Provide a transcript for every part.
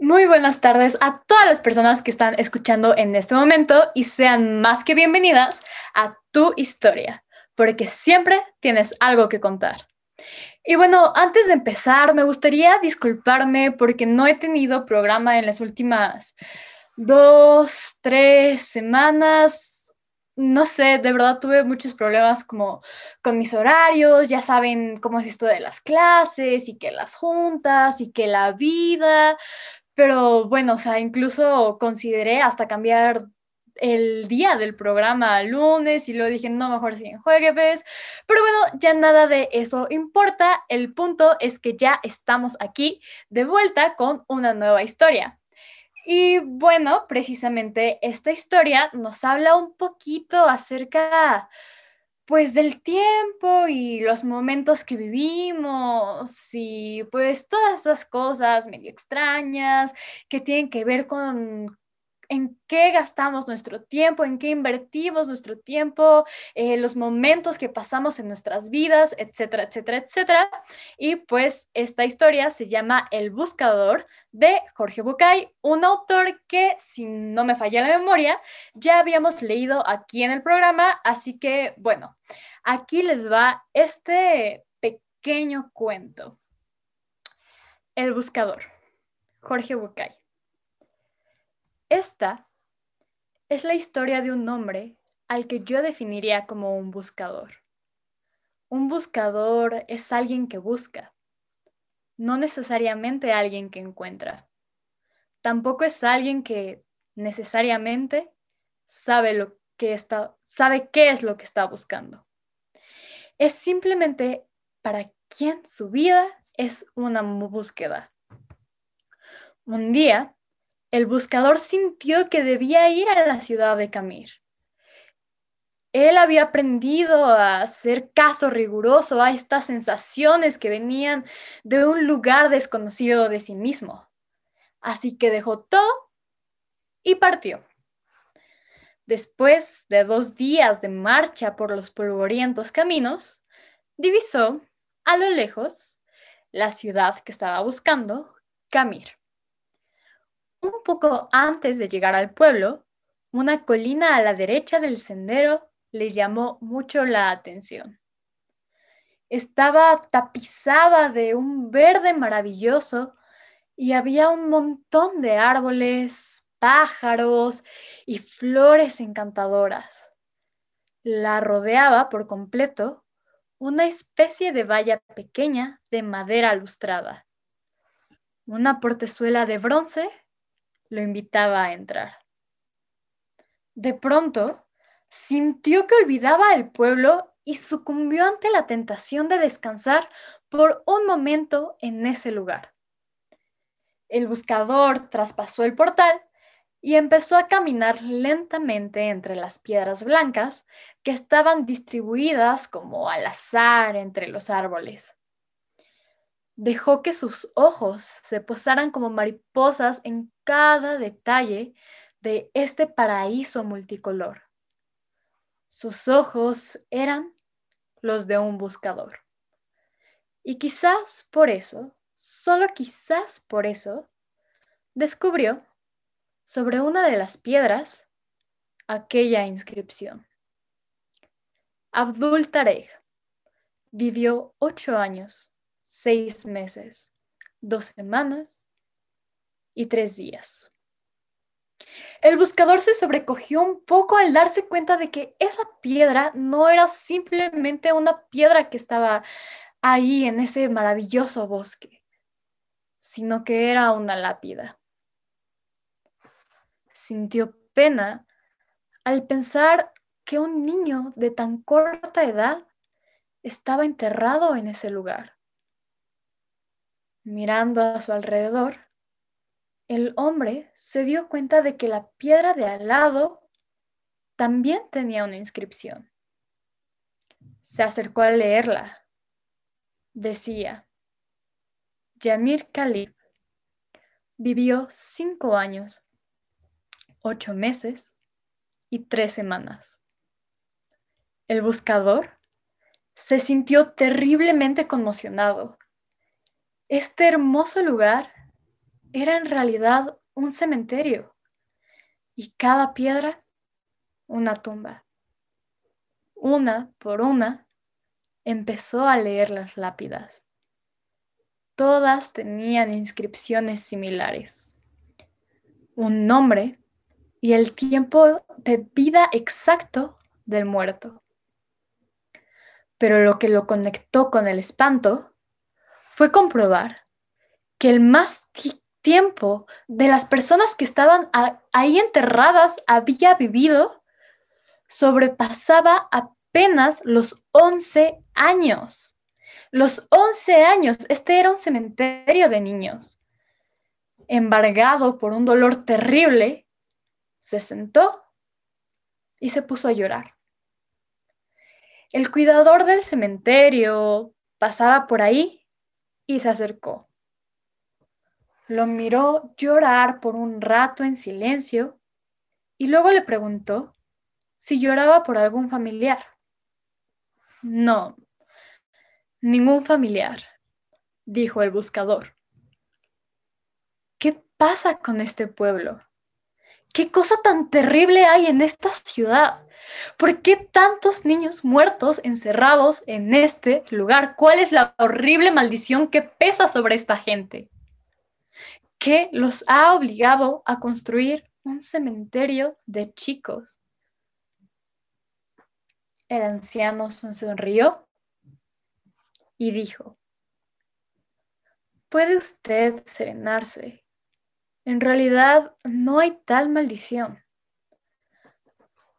Muy buenas tardes a todas las personas que están escuchando en este momento y sean más que bienvenidas a tu historia, porque siempre tienes algo que contar. Y bueno, antes de empezar, me gustaría disculparme porque no he tenido programa en las últimas dos, tres semanas, no sé, de verdad tuve muchos problemas como con mis horarios, ya saben cómo es esto de las clases y que las juntas y que la vida, pero bueno, o sea, incluso consideré hasta cambiar el día del programa lunes y luego dije, no, mejor si en jueves. Pero bueno, ya nada de eso importa. El punto es que ya estamos aquí de vuelta con una nueva historia. Y bueno, precisamente esta historia nos habla un poquito acerca pues del tiempo y los momentos que vivimos y pues todas esas cosas medio extrañas que tienen que ver con en qué gastamos nuestro tiempo, en qué invertimos nuestro tiempo, eh, los momentos que pasamos en nuestras vidas, etcétera, etcétera, etcétera. Y pues esta historia se llama El Buscador de Jorge Bucay, un autor que, si no me falla la memoria, ya habíamos leído aquí en el programa, así que bueno, aquí les va este pequeño cuento. El Buscador, Jorge Bucay. Esta es la historia de un hombre al que yo definiría como un buscador. Un buscador es alguien que busca, no necesariamente alguien que encuentra. Tampoco es alguien que necesariamente sabe lo que está, sabe qué es lo que está buscando. Es simplemente para quien su vida es una búsqueda. Un día el buscador sintió que debía ir a la ciudad de Camir. Él había aprendido a hacer caso riguroso a estas sensaciones que venían de un lugar desconocido de sí mismo. Así que dejó todo y partió. Después de dos días de marcha por los polvorientos caminos, divisó a lo lejos la ciudad que estaba buscando, Camir. Un poco antes de llegar al pueblo, una colina a la derecha del sendero le llamó mucho la atención. Estaba tapizada de un verde maravilloso y había un montón de árboles, pájaros y flores encantadoras. La rodeaba por completo una especie de valla pequeña de madera lustrada, una portezuela de bronce lo invitaba a entrar. De pronto, sintió que olvidaba el pueblo y sucumbió ante la tentación de descansar por un momento en ese lugar. El buscador traspasó el portal y empezó a caminar lentamente entre las piedras blancas que estaban distribuidas como al azar entre los árboles dejó que sus ojos se posaran como mariposas en cada detalle de este paraíso multicolor. Sus ojos eran los de un buscador. Y quizás por eso, solo quizás por eso, descubrió sobre una de las piedras aquella inscripción. Abdul Tarek vivió ocho años seis meses, dos semanas y tres días. El buscador se sobrecogió un poco al darse cuenta de que esa piedra no era simplemente una piedra que estaba ahí en ese maravilloso bosque, sino que era una lápida. Sintió pena al pensar que un niño de tan corta edad estaba enterrado en ese lugar. Mirando a su alrededor, el hombre se dio cuenta de que la piedra de al lado también tenía una inscripción. Se acercó a leerla. Decía, Yamir Khalib vivió cinco años, ocho meses y tres semanas. El buscador se sintió terriblemente conmocionado este hermoso lugar era en realidad un cementerio y cada piedra una tumba. Una por una empezó a leer las lápidas. Todas tenían inscripciones similares. Un nombre y el tiempo de vida exacto del muerto. Pero lo que lo conectó con el espanto fue comprobar que el más tiempo de las personas que estaban ahí enterradas había vivido sobrepasaba apenas los 11 años. Los 11 años, este era un cementerio de niños. Embargado por un dolor terrible, se sentó y se puso a llorar. El cuidador del cementerio pasaba por ahí y se acercó. Lo miró llorar por un rato en silencio y luego le preguntó si lloraba por algún familiar. No, ningún familiar, dijo el buscador. ¿Qué pasa con este pueblo? ¿Qué cosa tan terrible hay en esta ciudad? ¿Por qué tantos niños muertos encerrados en este lugar? ¿Cuál es la horrible maldición que pesa sobre esta gente? ¿Qué los ha obligado a construir un cementerio de chicos? El anciano sonrió y dijo, ¿puede usted serenarse? En realidad no hay tal maldición.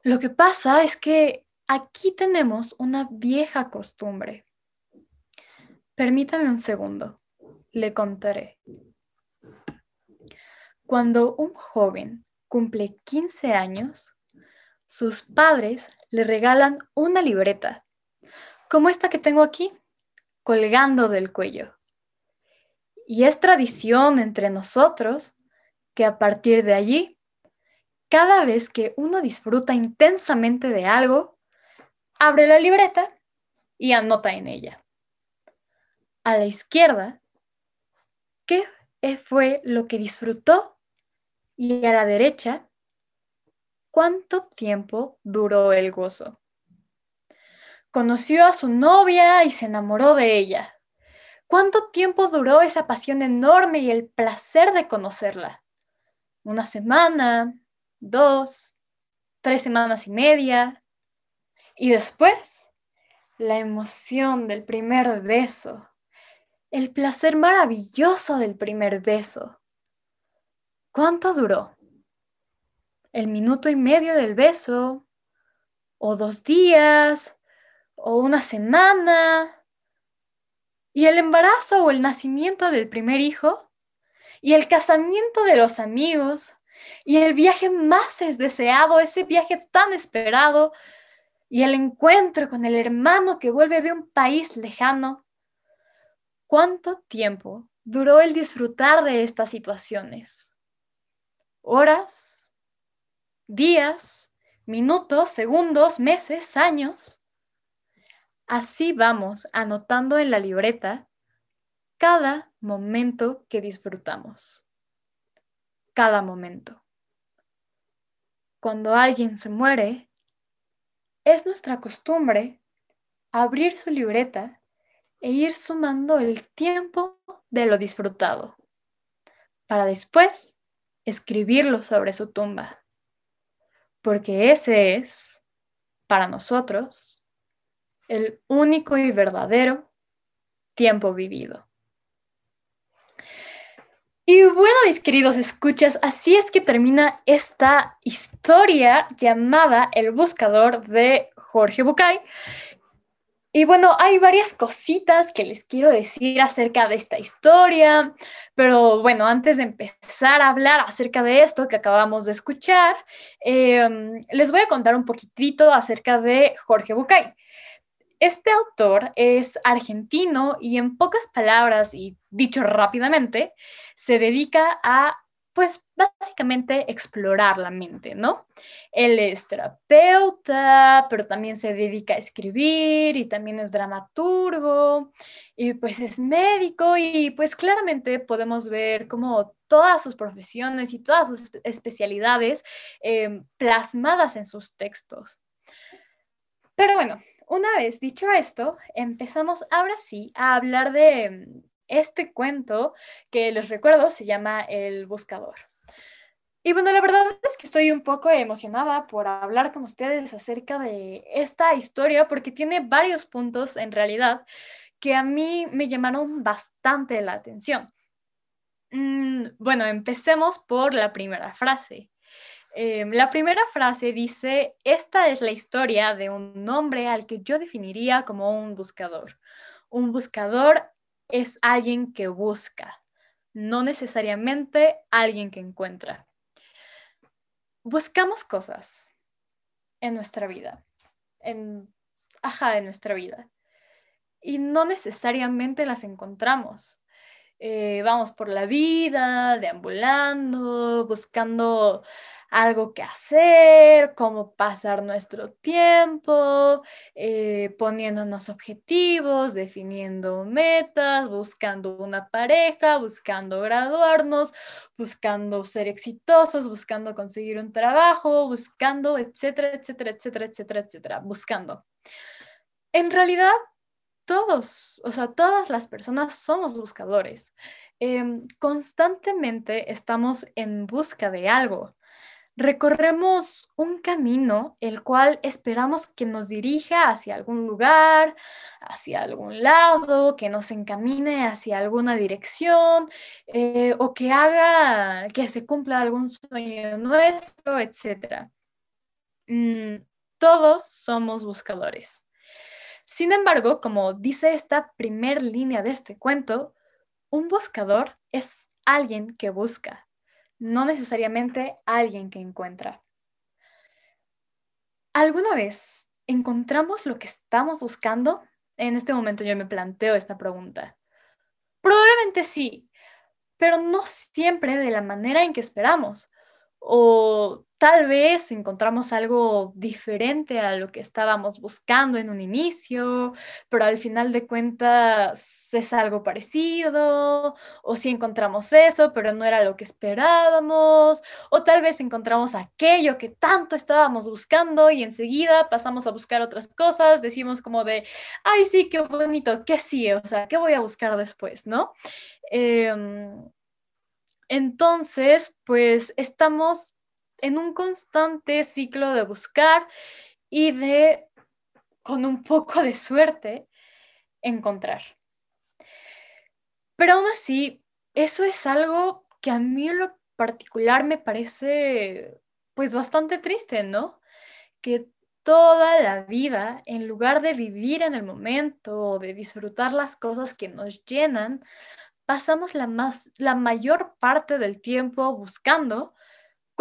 Lo que pasa es que aquí tenemos una vieja costumbre. Permítame un segundo, le contaré. Cuando un joven cumple 15 años, sus padres le regalan una libreta, como esta que tengo aquí, colgando del cuello. Y es tradición entre nosotros que a partir de allí, cada vez que uno disfruta intensamente de algo, abre la libreta y anota en ella. A la izquierda, ¿qué fue lo que disfrutó? Y a la derecha, ¿cuánto tiempo duró el gozo? Conoció a su novia y se enamoró de ella. ¿Cuánto tiempo duró esa pasión enorme y el placer de conocerla? ¿Una semana? ¿Dos? ¿Tres semanas y media? Y después, la emoción del primer beso, el placer maravilloso del primer beso. ¿Cuánto duró? ¿El minuto y medio del beso? ¿O dos días? o una semana. Y el embarazo o el nacimiento del primer hijo, y el casamiento de los amigos, y el viaje más deseado, ese viaje tan esperado, y el encuentro con el hermano que vuelve de un país lejano. ¿Cuánto tiempo duró el disfrutar de estas situaciones? ¿Horas? ¿Días? ¿Minutos? ¿Segundos? ¿Meses? ¿Años? Así vamos anotando en la libreta cada momento que disfrutamos. Cada momento. Cuando alguien se muere, es nuestra costumbre abrir su libreta e ir sumando el tiempo de lo disfrutado, para después escribirlo sobre su tumba, porque ese es, para nosotros, el único y verdadero tiempo vivido. Y bueno, mis queridos escuchas, así es que termina esta historia llamada El Buscador de Jorge Bucay. Y bueno, hay varias cositas que les quiero decir acerca de esta historia, pero bueno, antes de empezar a hablar acerca de esto que acabamos de escuchar, em, les voy a contar un poquitito acerca de Jorge Bucay. Este autor es argentino y en pocas palabras y dicho rápidamente, se dedica a pues básicamente explorar la mente, ¿no? Él es terapeuta, pero también se dedica a escribir y también es dramaturgo y pues es médico y pues claramente podemos ver como todas sus profesiones y todas sus especialidades eh, plasmadas en sus textos. Pero bueno, una vez dicho esto, empezamos ahora sí a hablar de este cuento que les recuerdo se llama El Buscador. Y bueno, la verdad es que estoy un poco emocionada por hablar con ustedes acerca de esta historia porque tiene varios puntos en realidad que a mí me llamaron bastante la atención. Mm, bueno, empecemos por la primera frase. Em, la primera frase dice, esta es la historia de un hombre al que yo definiría como un buscador. Un buscador es alguien que busca, no necesariamente alguien que encuentra. Buscamos cosas en nuestra vida, en, ajá, en nuestra vida, y no necesariamente las encontramos. Eh, vamos por la vida, deambulando, buscando algo que hacer, cómo pasar nuestro tiempo, eh, poniéndonos objetivos, definiendo metas, buscando una pareja, buscando graduarnos, buscando ser exitosos, buscando conseguir un trabajo, buscando, etcétera, etcétera, etcétera, etcétera, etcétera, buscando. En realidad, todos, o sea, todas las personas somos buscadores. Em, constantemente estamos en busca de algo recorremos un camino el cual esperamos que nos dirija hacia algún lugar, hacia algún lado, que nos encamine hacia alguna dirección eh, o que haga que se cumpla algún sueño nuestro, etc. Mm, todos somos buscadores. Sin embargo, como dice esta primer línea de este cuento, un buscador es alguien que busca, no necesariamente alguien que encuentra. ¿Alguna vez encontramos lo que estamos buscando? En este momento yo me planteo esta pregunta. Probablemente sí, pero no siempre de la manera en que esperamos. O tal vez encontramos algo diferente a lo que estábamos buscando en un inicio, pero al final de cuentas es algo parecido, o si encontramos eso, pero no era lo que esperábamos, o tal vez encontramos aquello que tanto estábamos buscando y enseguida pasamos a buscar otras cosas, decimos como de, ay, sí, qué bonito, qué sí, o sea, ¿qué voy a buscar después, no? Em, entonces, pues estamos en un constante ciclo de buscar y de, con un poco de suerte, encontrar. Pero aún así, eso es algo que a mí en lo particular me parece pues bastante triste, ¿no? Que toda la vida, en lugar de vivir en el momento o de disfrutar las cosas que nos llenan, pasamos la, más, la mayor parte del tiempo buscando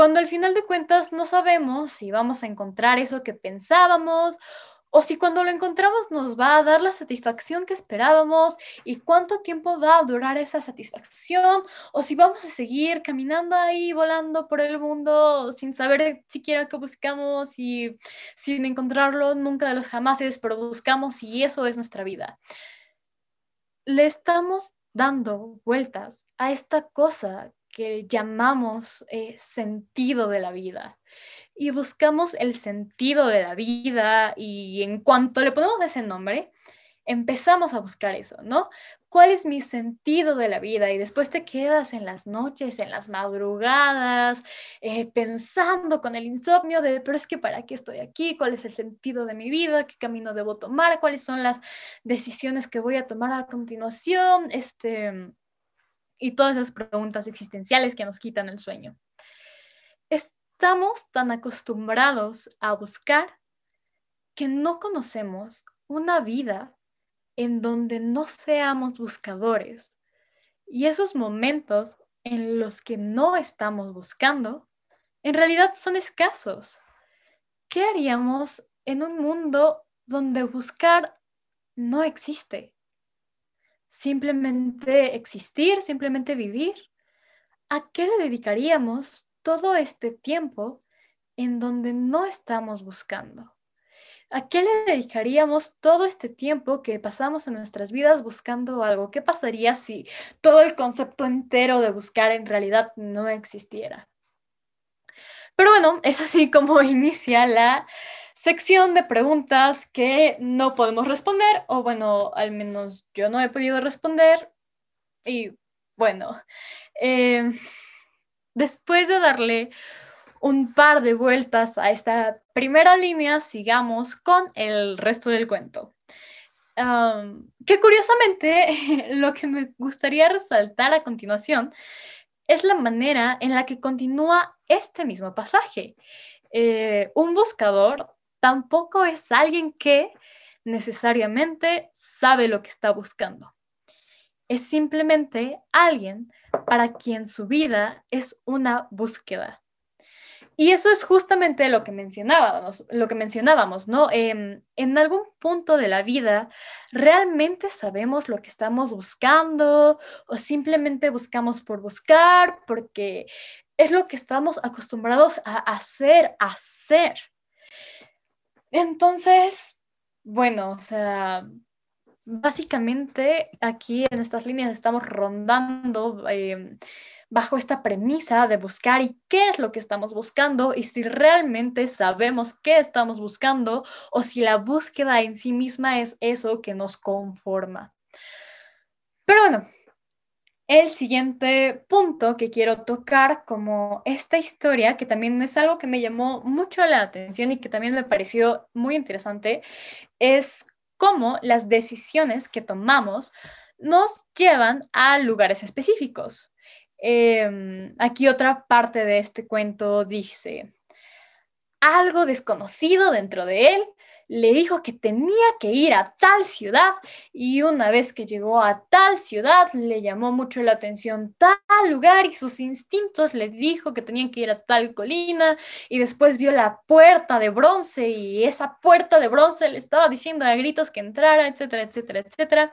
cuando al final de cuentas no sabemos si vamos a encontrar eso que pensábamos o si cuando lo encontramos nos va a dar la satisfacción que esperábamos y cuánto tiempo va a durar esa satisfacción o si vamos a seguir caminando ahí volando por el mundo sin saber siquiera qué buscamos y sin encontrarlo nunca de los jamases, pero buscamos y eso es nuestra vida. Le estamos dando vueltas a esta cosa que llamamos eh, sentido de la vida. Y buscamos el sentido de la vida y en cuanto le ponemos ese nombre, empezamos a buscar eso, ¿no? ¿Cuál es mi sentido de la vida? Y después te quedas en las noches, en las madrugadas, eh, pensando con el insomnio de, pero es que ¿para qué estoy aquí? ¿Cuál es el sentido de mi vida? ¿Qué camino debo tomar? ¿Cuáles son las decisiones que voy a tomar a continuación? Este, y todas esas preguntas existenciales que nos quitan el sueño. Estamos tan acostumbrados a buscar que no conocemos una vida en donde no seamos buscadores. Y esos momentos en los que no estamos buscando, en realidad son escasos. ¿Qué haríamos en un mundo donde buscar no existe? Simplemente existir, simplemente vivir. ¿a qué le dedicaríamos todo este tiempo en donde no estamos buscando? ¿A qué le dedicaríamos todo este tiempo que pasamos en nuestras vidas buscando algo? ¿Qué pasaría si todo el concepto entero de buscar en realidad no existiera? Pero bueno, es así como inicia la sección de preguntas que no podemos responder, o bueno, al menos yo no he podido responder. Y bueno, eh, después de darle un par de vueltas a esta primera línea, sigamos con el resto del cuento. que curiosamente, lo que me gustaría resaltar a continuación es la manera en la que continúa este mismo pasaje. Eh, un buscador tampoco es alguien que necesariamente sabe lo que está buscando. Es simplemente alguien para quien su vida es una búsqueda. Y eso es justamente lo que mencionábamos, lo que mencionábamos, ¿no? Em, en algún punto de la vida, ¿realmente sabemos lo que estamos buscando o simplemente buscamos por buscar porque es lo que estamos acostumbrados a hacer, hacer? Entonces, bueno, o sea, básicamente aquí en estas líneas estamos rondando. Em, bajo esta premisa de buscar y qué es lo que estamos buscando y si realmente sabemos qué estamos buscando o si la búsqueda en sí misma es eso que nos conforma. Pero bueno, el siguiente punto que quiero tocar como esta historia, que también es algo que me llamó mucho la atención y que también me pareció muy interesante, es cómo las decisiones que tomamos nos llevan a lugares específicos. Em, aquí otra parte de este cuento dice, algo desconocido dentro de él le dijo que tenía que ir a tal ciudad y una vez que llegó a tal ciudad le llamó mucho la atención tal lugar y sus instintos le dijo que tenían que ir a tal colina y después vio la puerta de bronce y esa puerta de bronce le estaba diciendo a gritos que entrara, etcétera, etcétera, etcétera.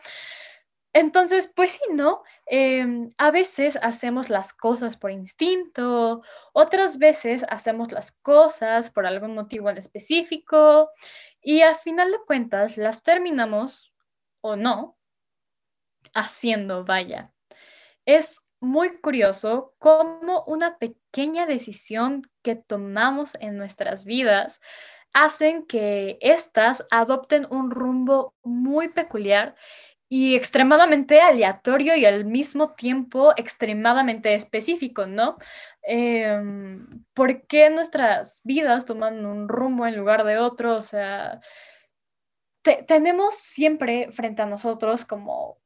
Entonces, pues sí, ¿no? Em, a veces hacemos las cosas por instinto, otras veces hacemos las cosas por algún motivo en específico y a final de cuentas las terminamos o no haciendo, vaya. Es muy curioso cómo una pequeña decisión que tomamos en nuestras vidas hacen que éstas adopten un rumbo muy peculiar y extremadamente aleatorio y al mismo tiempo extremadamente específico, ¿no? Em, ¿Por qué nuestras vidas toman un rumbo en lugar de otro? O sea, tenemos siempre frente a nosotros como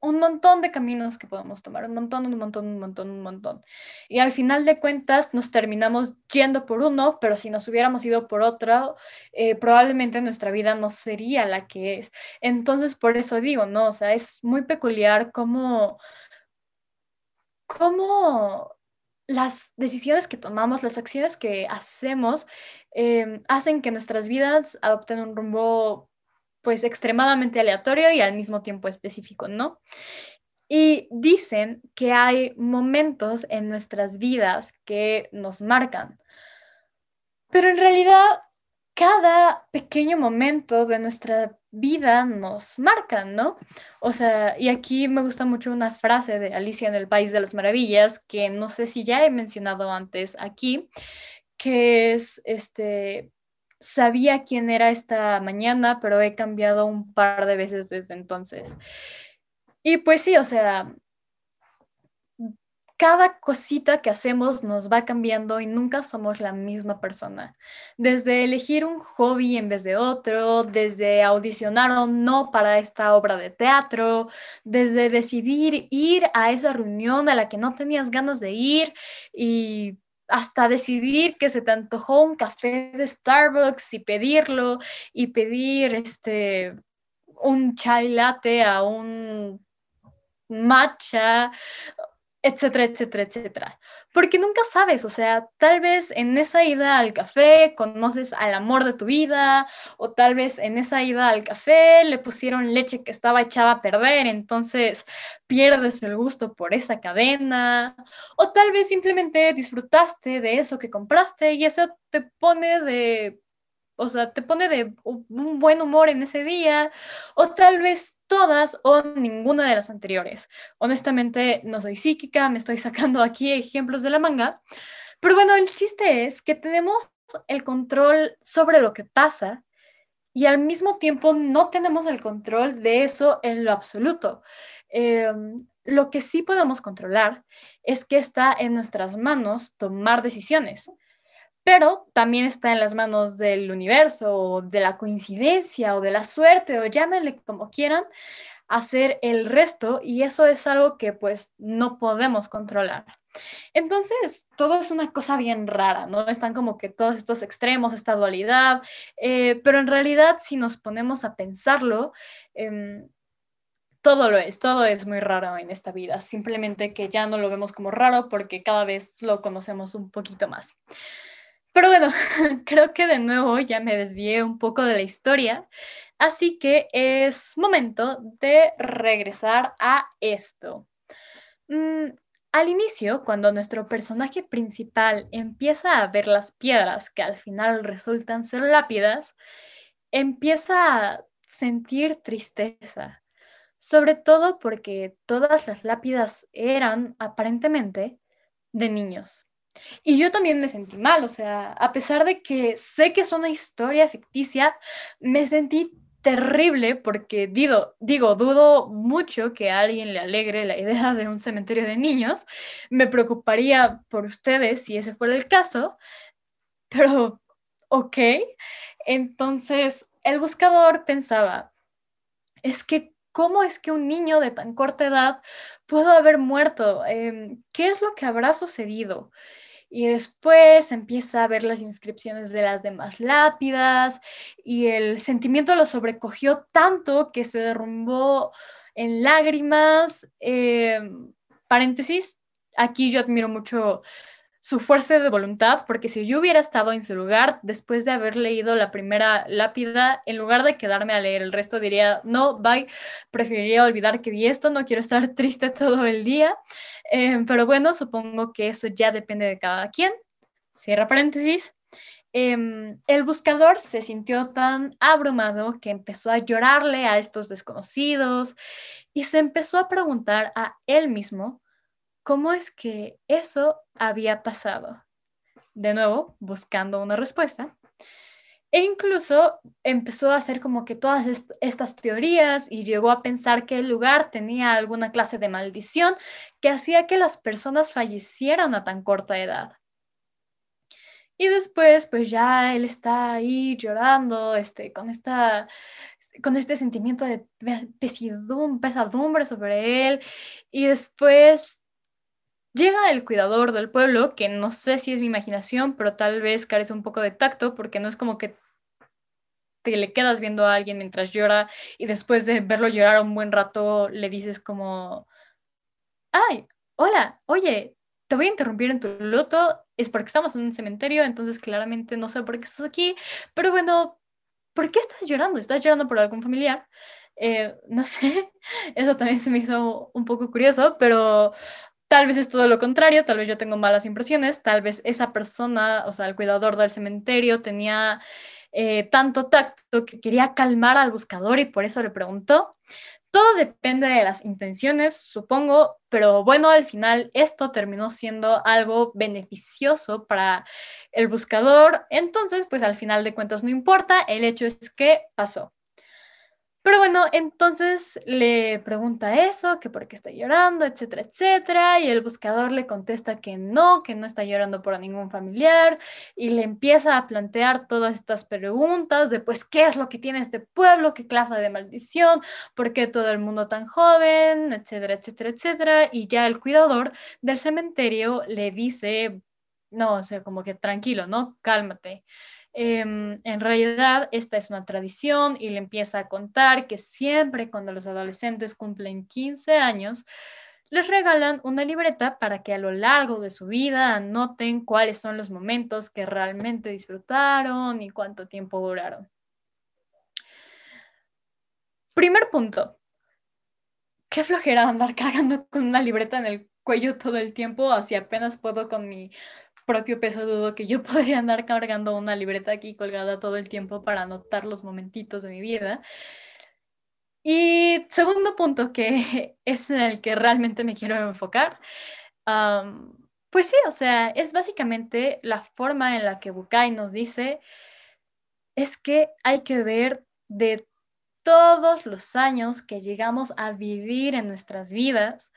un montón de caminos que podemos tomar, un montón, un montón, un montón, un montón. Y al final de cuentas nos terminamos yendo por uno, pero si nos hubiéramos ido por otro, eh, probablemente nuestra vida no sería la que es. Entonces, por eso digo, ¿no? O sea, es muy peculiar cómo, cómo las decisiones que tomamos, las acciones que hacemos, em, hacen que nuestras vidas adopten un rumbo pues extremadamente aleatorio y al mismo tiempo específico, ¿no? Y dicen que hay momentos en nuestras vidas que nos marcan, pero en realidad cada pequeño momento de nuestra vida nos marca, ¿no? O sea, y aquí me gusta mucho una frase de Alicia en el País de las Maravillas, que no sé si ya he mencionado antes aquí, que es este, sabía quién era esta mañana, pero he cambiado un par de veces desde entonces. Y pues sí, o sea, cada cosita que hacemos nos va cambiando y nunca somos la misma persona. Desde elegir un hobby en vez de otro, desde audicionar o no para esta obra de teatro, desde decidir ir a esa reunión a la que no tenías ganas de ir y hasta decidir que se te antojó un café de Starbucks y pedirlo y pedir este un chai latte a un matcha. Etcétera, etcétera, etcétera. Porque nunca sabes, o sea, tal vez en esa ida al café conoces al amor de tu vida, o tal vez en esa ida al café le pusieron leche que estaba echada a perder, entonces pierdes el gusto por esa cadena, o tal vez simplemente disfrutaste de eso que compraste y eso te pone de o sea, te pone de un buen humor en ese día, o tal vez todas o ninguna de las anteriores. Honestamente, no soy psíquica, me estoy sacando aquí ejemplos de la manga, pero bueno, el chiste es que tenemos el control sobre lo que pasa y al mismo tiempo no tenemos el control de eso en lo absoluto. Em, lo que sí podemos controlar es que está en nuestras manos tomar decisiones pero también está en las manos del universo, o de la coincidencia, o de la suerte, o llámenle como quieran, hacer el resto, y eso es algo que pues no podemos controlar. Entonces, todo es una cosa bien rara, ¿no? Están como que todos estos extremos, esta dualidad, eh, pero en realidad si nos ponemos a pensarlo, em, todo lo es, todo es muy raro en esta vida, simplemente que ya no lo vemos como raro porque cada vez lo conocemos un poquito más. Pero bueno, creo que de nuevo ya me desvié un poco de la historia, así que es momento de regresar a esto. Mm, al inicio, cuando nuestro personaje principal empieza a ver las piedras que al final resultan ser lápidas, empieza a sentir tristeza, sobre todo porque todas las lápidas eran aparentemente de niños. Y yo también me sentí mal, o sea, a pesar de que sé que es una historia ficticia, me sentí terrible porque digo, digo, dudo mucho que a alguien le alegre la idea de un cementerio de niños. Me preocuparía por ustedes si ese fuera el caso, pero ok. Entonces, el buscador pensaba, es que, ¿cómo es que un niño de tan corta edad pudo haber muerto? Em, ¿Qué es lo que habrá sucedido? Y después empieza a ver las inscripciones de las demás lápidas y el sentimiento lo sobrecogió tanto que se derrumbó en lágrimas. Em, paréntesis, aquí yo admiro mucho su fuerza de voluntad, porque si yo hubiera estado en su lugar después de haber leído la primera lápida, en lugar de quedarme a leer el resto, diría, no, bye, preferiría olvidar que vi esto, no quiero estar triste todo el día. Em, pero bueno, supongo que eso ya depende de cada quien. Cierra paréntesis. Em, el buscador se sintió tan abrumado que empezó a llorarle a estos desconocidos y se empezó a preguntar a él mismo cómo es que eso había pasado. De nuevo, buscando una respuesta. E incluso empezó a hacer como que todas estas teorías y llegó a pensar que el lugar tenía alguna clase de maldición que hacía que las personas fallecieran a tan corta edad. Y después, pues ya él está ahí llorando, este, con esta con este sentimiento de pesadumbre sobre él. Y después Llega el cuidador del pueblo, que no sé si es mi imaginación, pero tal vez carece un poco de tacto, porque no es como que te le quedas viendo a alguien mientras llora y después de verlo llorar un buen rato le dices como, ay, hola, oye, te voy a interrumpir en tu luto, es porque estamos en un cementerio, entonces claramente no sé por qué estás aquí, pero bueno, ¿por qué estás llorando? ¿Estás llorando por algún familiar? Eh, no sé, eso también se me hizo un poco curioso, pero Tal vez es todo lo contrario, tal vez yo tengo malas impresiones, tal vez esa persona, o sea, el cuidador del cementerio tenía eh, tanto tacto que quería calmar al buscador y por eso le preguntó. Todo depende de las intenciones, supongo, pero bueno, al final esto terminó siendo algo beneficioso para el buscador, entonces pues al final de cuentas no importa, el hecho es que pasó. Pero bueno, entonces le pregunta eso, que por qué está llorando, etcétera, etcétera, y el buscador le contesta que no, que no está llorando por ningún familiar, y le empieza a plantear todas estas preguntas de pues qué es lo que tiene este pueblo, qué clase de maldición, por qué todo el mundo tan joven, etcétera, etcétera, etcétera, y ya el cuidador del cementerio le dice, no, o sea, como que tranquilo, ¿no? Cálmate. Em, en realidad esta es una tradición y le empieza a contar que siempre cuando los adolescentes cumplen 15 años, les regalan una libreta para que a lo largo de su vida anoten cuáles son los momentos que realmente disfrutaron y cuánto tiempo duraron. Primer punto. Qué flojera andar cargando con una libreta en el cuello todo el tiempo, así apenas puedo con mi propio peso dudo que yo podría andar cargando una libreta aquí colgada todo el tiempo para anotar los momentitos de mi vida. Y segundo punto, que es en el que realmente me quiero enfocar, pues sí, o sea, es básicamente la forma en la que Bukai nos dice, es que hay que ver de todos los años que llegamos a vivir en nuestras vidas,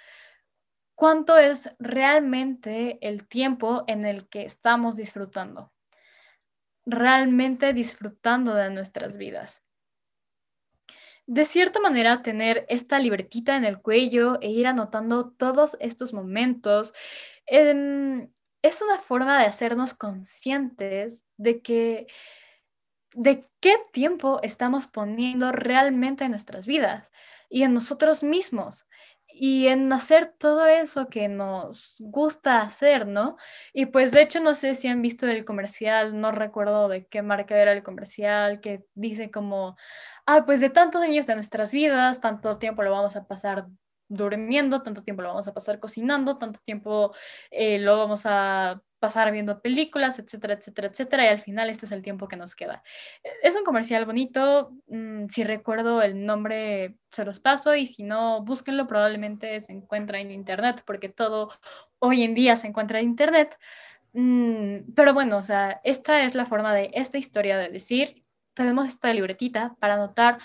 cuánto es realmente el tiempo en el que estamos disfrutando, realmente disfrutando de nuestras vidas. De cierta manera, tener esta libretita en el cuello e ir anotando todos estos momentos em, es una forma de hacernos conscientes de que de qué tiempo estamos poniendo realmente en nuestras vidas y en nosotros mismos y en hacer todo eso que nos gusta hacer, ¿no? Y pues de hecho no sé si han visto el comercial, no recuerdo de qué marca era el comercial, que dice como, ah, pues de tantos años de nuestras vidas, tanto tiempo lo vamos a pasar durmiendo, tanto tiempo lo vamos a pasar cocinando, tanto tiempo eh, lo vamos a pasar viendo películas, etcétera, etcétera, etcétera, y al final este es el tiempo que nos queda. Es un comercial bonito, mm, si recuerdo el nombre se los paso y si no, búsquenlo, probablemente se encuentra en internet, porque todo hoy en día se encuentra en internet. Mm, pero bueno, o sea, esta es la forma de esta historia de decir, tenemos esta libretita para anotar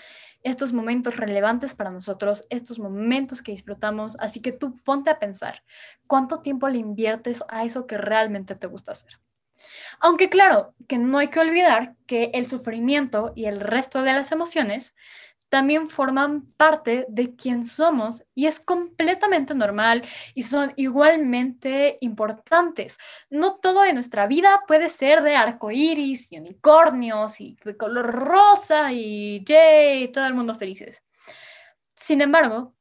estos momentos relevantes para nosotros, estos momentos que disfrutamos. Así que tú ponte a pensar cuánto tiempo le inviertes a eso que realmente te gusta hacer. Aunque claro, que no hay que olvidar que el sufrimiento y el resto de las emociones también forman parte de quién somos y es completamente normal y son igualmente importantes. No todo en nuestra vida puede ser de arcoíris y unicornios y de color rosa y yay, todo el mundo felices. Sin embargo,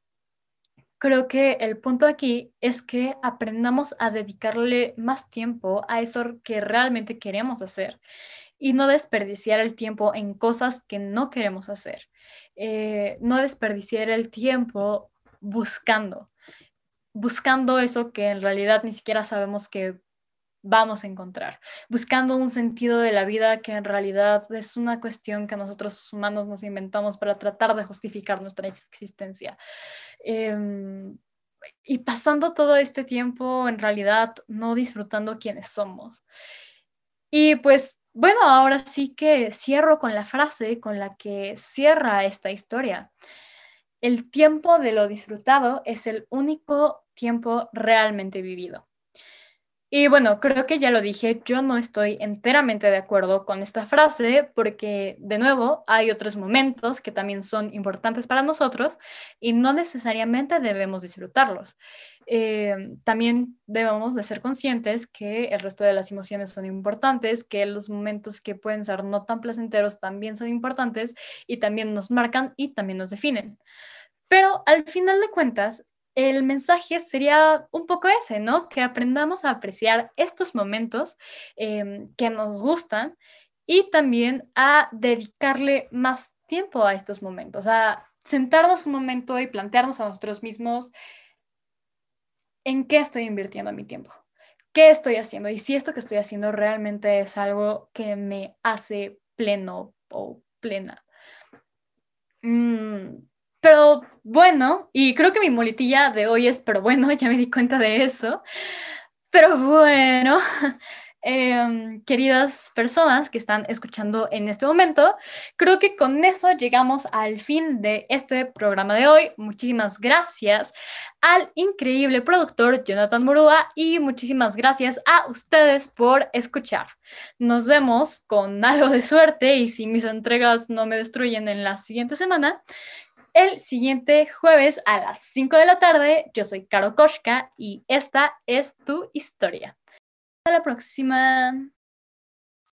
creo que el punto aquí es que aprendamos a dedicarle más tiempo a eso que realmente queremos hacer y no desperdiciar el tiempo en cosas que no queremos hacer. Eh, no desperdiciar el tiempo buscando, buscando eso que en realidad ni siquiera sabemos que vamos a encontrar, buscando un sentido de la vida que en realidad es una cuestión que nosotros humanos nos inventamos para tratar de justificar nuestra existencia. Em, y pasando todo este tiempo en realidad no disfrutando quienes somos. Y pues bueno, ahora sí que cierro con la frase con la que cierra esta historia. El tiempo de lo disfrutado es el único tiempo realmente vivido. Y bueno, creo que ya lo dije, yo no estoy enteramente de acuerdo con esta frase porque, de nuevo, hay otros momentos que también son importantes para nosotros y no necesariamente debemos disfrutarlos. Eh, también debemos de ser conscientes que el resto de las emociones son importantes, que los momentos que pueden ser no tan placenteros también son importantes y también nos marcan y también nos definen. Pero al final de cuentas, el mensaje sería un poco ese, ¿no? Que aprendamos a apreciar estos momentos em, que nos gustan y también a dedicarle más tiempo a estos momentos, a sentarnos un momento y plantearnos a nosotros mismos en qué estoy invirtiendo mi tiempo, qué estoy haciendo y si esto que estoy haciendo realmente es algo que me hace pleno o plena. Mm, pero bueno, y creo que mi muletilla de hoy es, pero bueno, ya me di cuenta de eso. Pero bueno, Em, queridas personas que están escuchando en este momento. Creo que con eso llegamos al fin de este programa de hoy. Muchísimas gracias al increíble productor Jonathan Murúa y muchísimas gracias a ustedes por escuchar. Nos vemos con algo de suerte y si mis entregas no me destruyen en la siguiente semana. El siguiente jueves a las 5 de la tarde, yo soy Caro Koshka y esta es tu historia. Hasta la próxima.